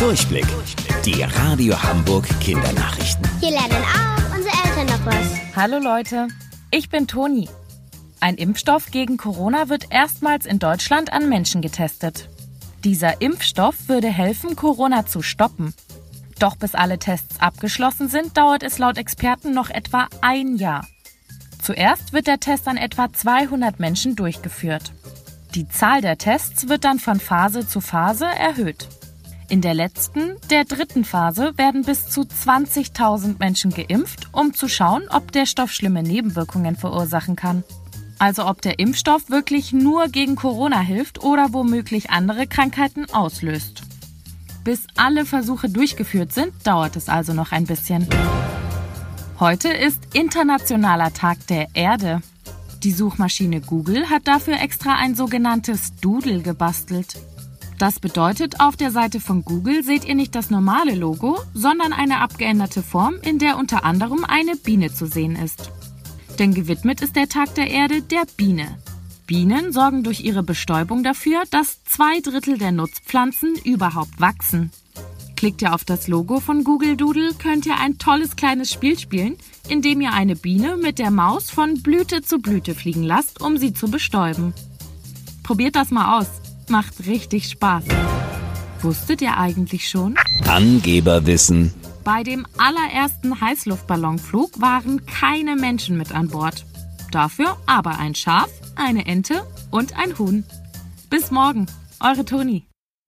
Durchblick. Die Radio Hamburg Kindernachrichten. Hier lernen auch unsere Eltern noch was. Hallo Leute, ich bin Toni. Ein Impfstoff gegen Corona wird erstmals in Deutschland an Menschen getestet. Dieser Impfstoff würde helfen, Corona zu stoppen. Doch bis alle Tests abgeschlossen sind, dauert es laut Experten noch etwa ein Jahr. Zuerst wird der Test an etwa 200 Menschen durchgeführt. Die Zahl der Tests wird dann von Phase zu Phase erhöht. In der letzten, der dritten Phase werden bis zu 20.000 Menschen geimpft, um zu schauen, ob der Stoff schlimme Nebenwirkungen verursachen kann. Also ob der Impfstoff wirklich nur gegen Corona hilft oder womöglich andere Krankheiten auslöst. Bis alle Versuche durchgeführt sind, dauert es also noch ein bisschen. Heute ist Internationaler Tag der Erde. Die Suchmaschine Google hat dafür extra ein sogenanntes Doodle gebastelt. Das bedeutet, auf der Seite von Google seht ihr nicht das normale Logo, sondern eine abgeänderte Form, in der unter anderem eine Biene zu sehen ist. Denn gewidmet ist der Tag der Erde der Biene. Bienen sorgen durch ihre Bestäubung dafür, dass zwei Drittel der Nutzpflanzen überhaupt wachsen. Klickt ihr auf das Logo von Google Doodle, könnt ihr ein tolles kleines Spiel spielen, in dem ihr eine Biene mit der Maus von Blüte zu Blüte fliegen lasst, um sie zu bestäuben. Probiert das mal aus. Macht richtig Spaß. Wusstet ihr eigentlich schon? Angeberwissen. Bei dem allerersten Heißluftballonflug waren keine Menschen mit an Bord. Dafür aber ein Schaf, eine Ente und ein Huhn. Bis morgen, eure Toni.